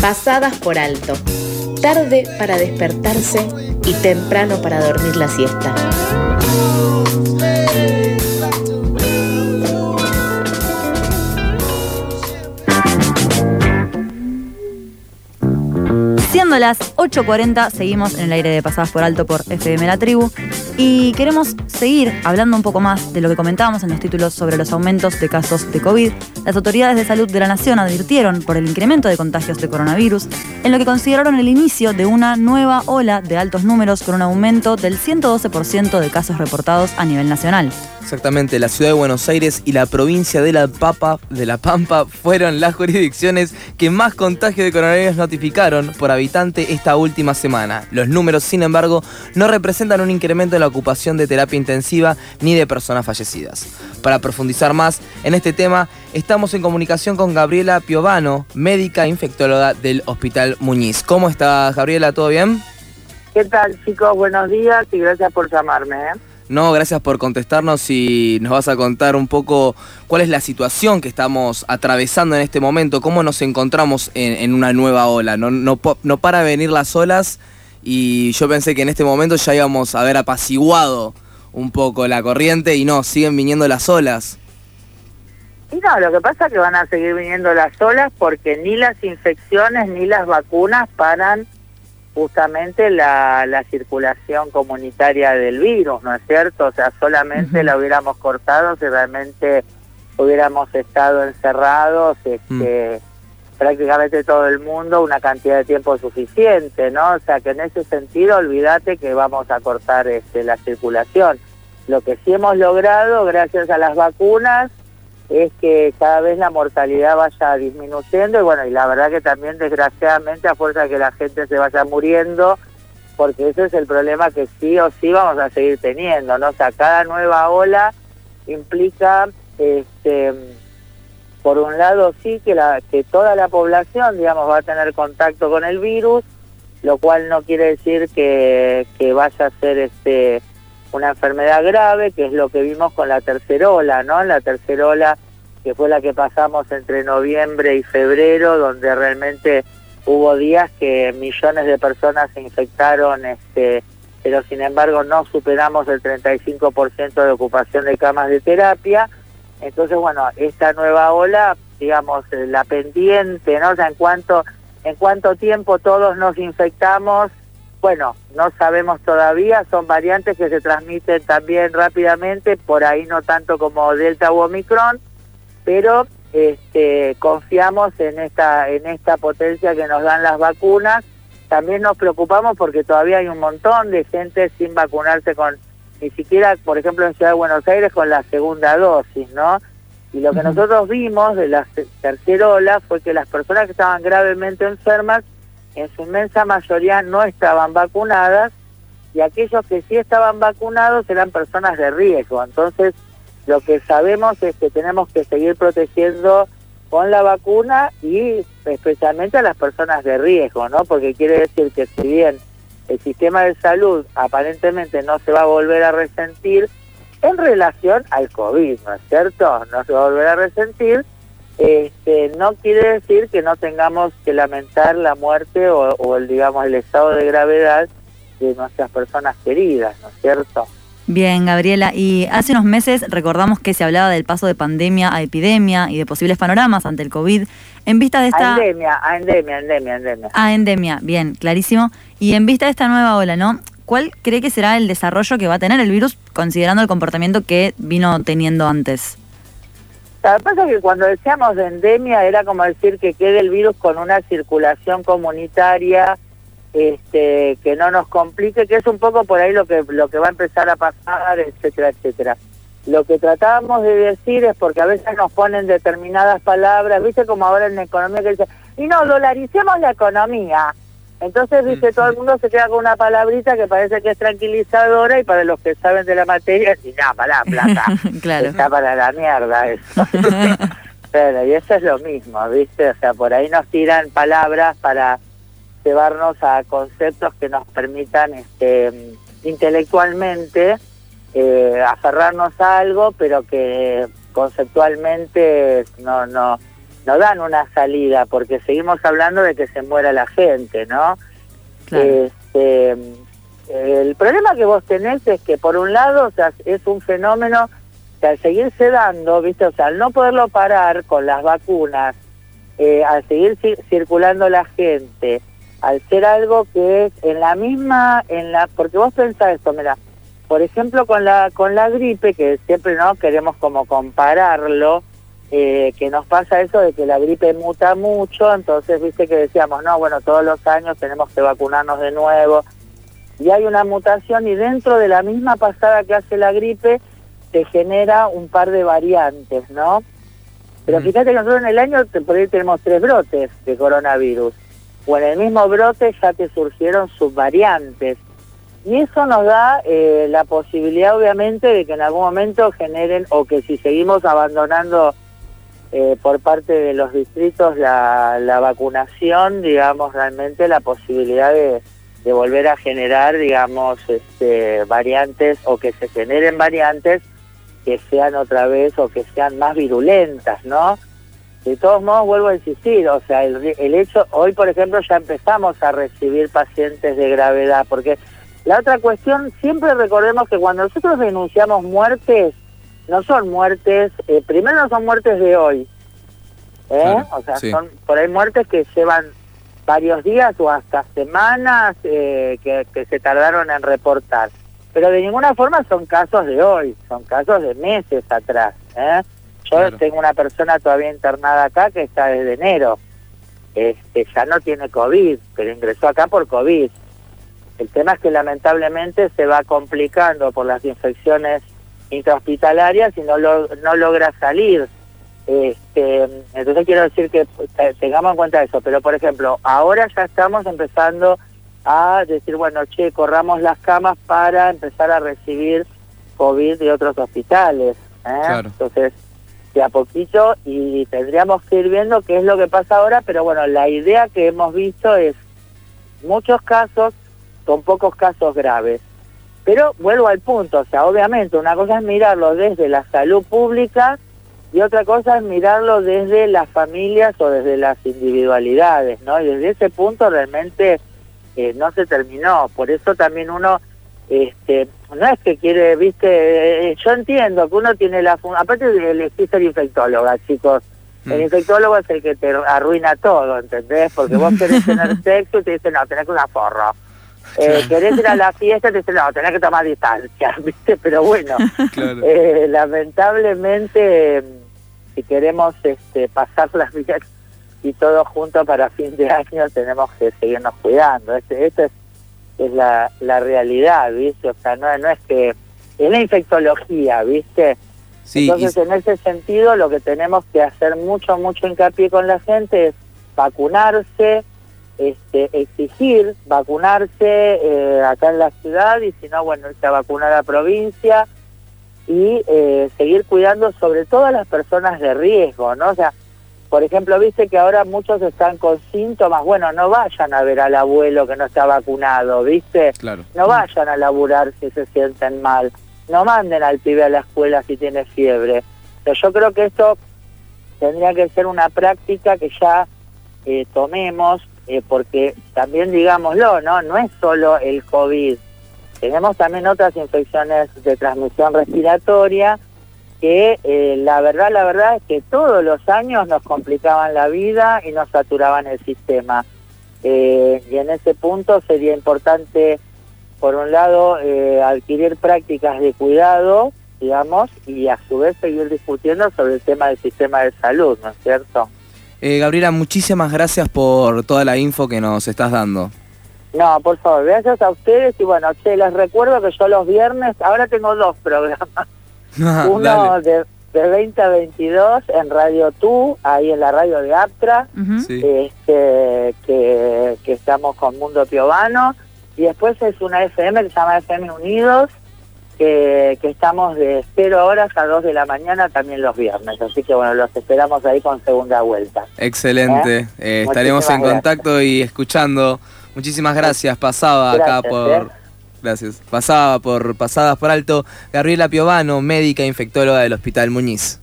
pasadas por alto, tarde para despertarse y temprano para dormir la siesta. Siendo las 8.40, seguimos en el aire de Pasadas por Alto por FM La Tribu y queremos seguir hablando un poco más de lo que comentábamos en los títulos sobre los aumentos de casos de COVID. Las autoridades de salud de la Nación advirtieron por el incremento de contagios de coronavirus, en lo que consideraron el inicio de una nueva ola de altos números con un aumento del 112% de casos reportados a nivel nacional. Exactamente, la ciudad de Buenos Aires y la provincia de la, Papa, de la Pampa fueron las jurisdicciones que más contagios de coronavirus notificaron por habitante esta última semana. Los números, sin embargo, no representan un incremento de la ocupación de terapia intensiva ni de personas fallecidas. Para profundizar más en este tema, estamos en comunicación con Gabriela Piovano, médica infectóloga del Hospital Muñiz. ¿Cómo estás, Gabriela? ¿Todo bien? ¿Qué tal, chicos? Buenos días y gracias por llamarme. ¿eh? No, gracias por contestarnos y nos vas a contar un poco cuál es la situación que estamos atravesando en este momento, cómo nos encontramos en, una nueva ola. No, no, no para venir las olas y yo pensé que en este momento ya íbamos a haber apaciguado un poco la corriente y no, siguen viniendo las olas. Y no, lo que pasa es que van a seguir viniendo las olas porque ni las infecciones ni las vacunas paran justamente la, la circulación comunitaria del virus, ¿no es cierto? O sea, solamente la hubiéramos cortado si realmente hubiéramos estado encerrados este, mm. Prácticamente todo el mundo una cantidad de tiempo suficiente, ¿no? O sea, que en ese sentido olvídate que vamos a cortar este, la circulación. Lo que sí hemos logrado, gracias a las vacunas, es que cada vez la mortalidad vaya disminuyendo y bueno, y la verdad que también desgraciadamente a fuerza de que la gente se vaya muriendo, porque ese es el problema que sí o sí vamos a seguir teniendo, ¿no? O sea, cada nueva ola implica, este, por un lado sí que, la, que toda la población, digamos, va a tener contacto con el virus, lo cual no quiere decir que, vaya a ser este una enfermedad grave, que es lo que vimos con la tercera ola, ¿no? La tercera ola que fue la que pasamos entre noviembre y febrero, donde realmente hubo días que millones de personas se infectaron, este, pero sin embargo no superamos el 35% de ocupación de camas de terapia. Entonces, bueno, esta nueva ola, digamos, la pendiente, ¿no? O sea, en cuanto, en cuánto tiempo todos nos infectamos, bueno, no sabemos todavía, son variantes que se transmiten también rápidamente, por ahí no tanto como Delta u Omicron, pero este, confiamos en esta, en esta potencia que nos dan las vacunas. También nos preocupamos porque todavía hay un montón de gente sin vacunarse con, ni siquiera, por ejemplo, en Ciudad de Buenos Aires con la segunda dosis, ¿no? Y lo que nosotros vimos de la tercera ola fue que las personas que estaban gravemente enfermas en su inmensa mayoría no estaban vacunadas y aquellos que sí estaban vacunados eran personas de riesgo. Entonces, lo que sabemos es que tenemos que seguir protegiendo con la vacuna y especialmente a las personas de riesgo, ¿no? Porque quiere decir que si bien el sistema de salud aparentemente no se va a volver a resentir en relación al COVID, ¿no es cierto? No se va a volver a resentir, este, no quiere decir que no tengamos que lamentar la muerte o, el, digamos, el estado de gravedad de nuestras personas queridas, ¿no es cierto? Bien, Gabriela, y hace unos meses recordamos que se hablaba del paso de pandemia a epidemia y de posibles panoramas ante el COVID. En vista de esta... A endemia, a endemia, endemia, endemia. A endemia, bien, clarísimo. Y en vista de esta nueva ola, ¿no? ¿Cuál cree que será el desarrollo que va a tener el virus considerando el comportamiento que vino teniendo antes? Lo que pasa es que cuando decíamos endemia era como decir que quede el virus con una circulación comunitaria este, que no nos complique, que es un poco por ahí lo que, lo que va a empezar a pasar, etcétera, etcétera. Lo que tratábamos de decir es porque a veces nos ponen determinadas palabras, viste como ahora en la economía que dicen, y no, dolaricemos la economía. Entonces, viste, todo el mundo se queda con una palabrita que parece que es tranquilizadora y para los que saben de la materia, y nada, para la plata. claro. Está para la mierda eso. Pero, y eso es lo mismo, viste, o sea, por ahí nos tiran palabras para llevarnos a conceptos que nos permitan este, intelectualmente eh, aferrarnos a algo, pero que conceptualmente no, no, no dan una salida, porque seguimos hablando de que se muera la gente, ¿no? Este, el problema que vos tenés es que por un lado, o sea, es un fenómeno que al seguirse dando, ¿viste? O sea, al no poderlo parar con las vacunas, eh, al seguir circulando la gente, al ser algo que es en la misma, en la, porque vos pensás esto, mira, por ejemplo con la con la gripe que siempre no queremos como compararlo, eh, que nos pasa eso de que la gripe muta mucho, entonces viste que decíamos no, bueno todos los años tenemos que vacunarnos de nuevo y hay una mutación y dentro de la misma pasada que hace la gripe se genera un par de variantes, ¿no? Pero fíjate que nosotros en el año por ahí tenemos tres brotes de coronavirus o en el mismo brote ya te surgieron subvariantes. Y eso nos da eh, la posibilidad, obviamente, de que en algún momento generen, o que si seguimos abandonando eh, por parte de los distritos la, vacunación, digamos, realmente la posibilidad de, de volver a generar, digamos, este, variantes o que se generen variantes que sean otra vez o que sean más virulentas, ¿no? De todos modos, vuelvo a insistir, o sea, el, hecho, hoy por ejemplo ya empezamos a recibir pacientes de gravedad, porque la otra cuestión, siempre recordemos que cuando nosotros denunciamos muertes, no son muertes, eh, primero no son muertes de hoy, ¿eh? o sea, son por ahí muertes que llevan varios días o hasta semanas eh, que, que se tardaron en reportar. Pero de ninguna forma son casos de hoy, son casos de meses atrás. ¿eh? Yo tengo una persona todavía internada acá que está desde enero. Este, ya no tiene COVID, pero ingresó acá por COVID. El tema es que lamentablemente se va complicando por las infecciones intrahospitalarias y no, no logra salir. Este, entonces quiero decir que tengamos en cuenta eso. Pero, por ejemplo, ahora ya estamos empezando a decir, bueno, che, corramos las camas para empezar a recibir COVID de otros hospitales. ¿eh? Entonces, a poquito y tendríamos que ir viendo qué es lo que pasa ahora, pero bueno, la idea que hemos visto es muchos casos con pocos casos graves. Pero vuelvo al punto, o sea, obviamente una cosa es mirarlo desde la salud pública y otra cosa es mirarlo desde las familias o desde las individualidades, ¿no? Y desde ese punto realmente eh, no se terminó, por eso también uno este no es que quiere, viste, eh, yo entiendo que uno tiene la aparte de elegir ser infectóloga, chicos, el mm. infectólogo es el que te arruina todo, ¿entendés? Porque vos querés tener sexo y te dicen, no, tenés que una forro. Eh, querés ir a la fiesta y te dicen, no, tenés que tomar distancia, ¿viste? Pero bueno, eh, lamentablemente, si queremos este, pasar las vidas y todo junto para fin de año, tenemos que seguirnos cuidando. Este, este es es la, la realidad, ¿viste? O sea, no, no es que... Es la infectología, ¿viste? Entonces, en ese sentido, lo que tenemos que hacer mucho, mucho hincapié con la gente es vacunarse, este, exigir vacunarse eh, acá en la ciudad y si no, bueno, irse a vacunar a la provincia y eh, seguir cuidando sobre todo a las personas de riesgo, ¿no? O sea, por ejemplo, viste que ahora muchos están con síntomas, bueno, no vayan a ver al abuelo que no está vacunado, ¿viste? Claro. No vayan a laburar si se sienten mal, no manden al pibe a la escuela si tiene fiebre. Pero yo creo que esto tendría que ser una práctica que ya eh, tomemos, eh, porque también digámoslo, ¿no? No es solo el COVID, tenemos también otras infecciones de transmisión respiratoria que eh, la verdad, la verdad es que todos los años nos complicaban la vida y nos saturaban el sistema. Eh, y en ese punto sería importante, por un lado, eh, adquirir prácticas de cuidado, digamos, y a su vez seguir discutiendo sobre el tema del sistema de salud, ¿no es cierto? Gabriela, muchísimas gracias por toda la info que nos estás dando. No, por favor, gracias a ustedes y bueno, che, les recuerdo que yo los viernes, ahora tengo dos programas. Uno de, de, 20 a 22 en Radio Tú, ahí en la radio de Aptra, este, que, que, estamos con Mundo Piovano. Y después es una FM que se llama FM Unidos, que, que estamos de 0 horas a 2 de la mañana también los viernes. Así que bueno, los esperamos ahí con segunda vuelta. Excelente. ¿Eh? Eh, estaremos en contacto y escuchando. Muchísimas gracias. Pasaba acá por... ¿eh? Gracias. Pasaba por pasadas por alto Gabriela Piovano, médica infectóloga del Hospital Muñiz.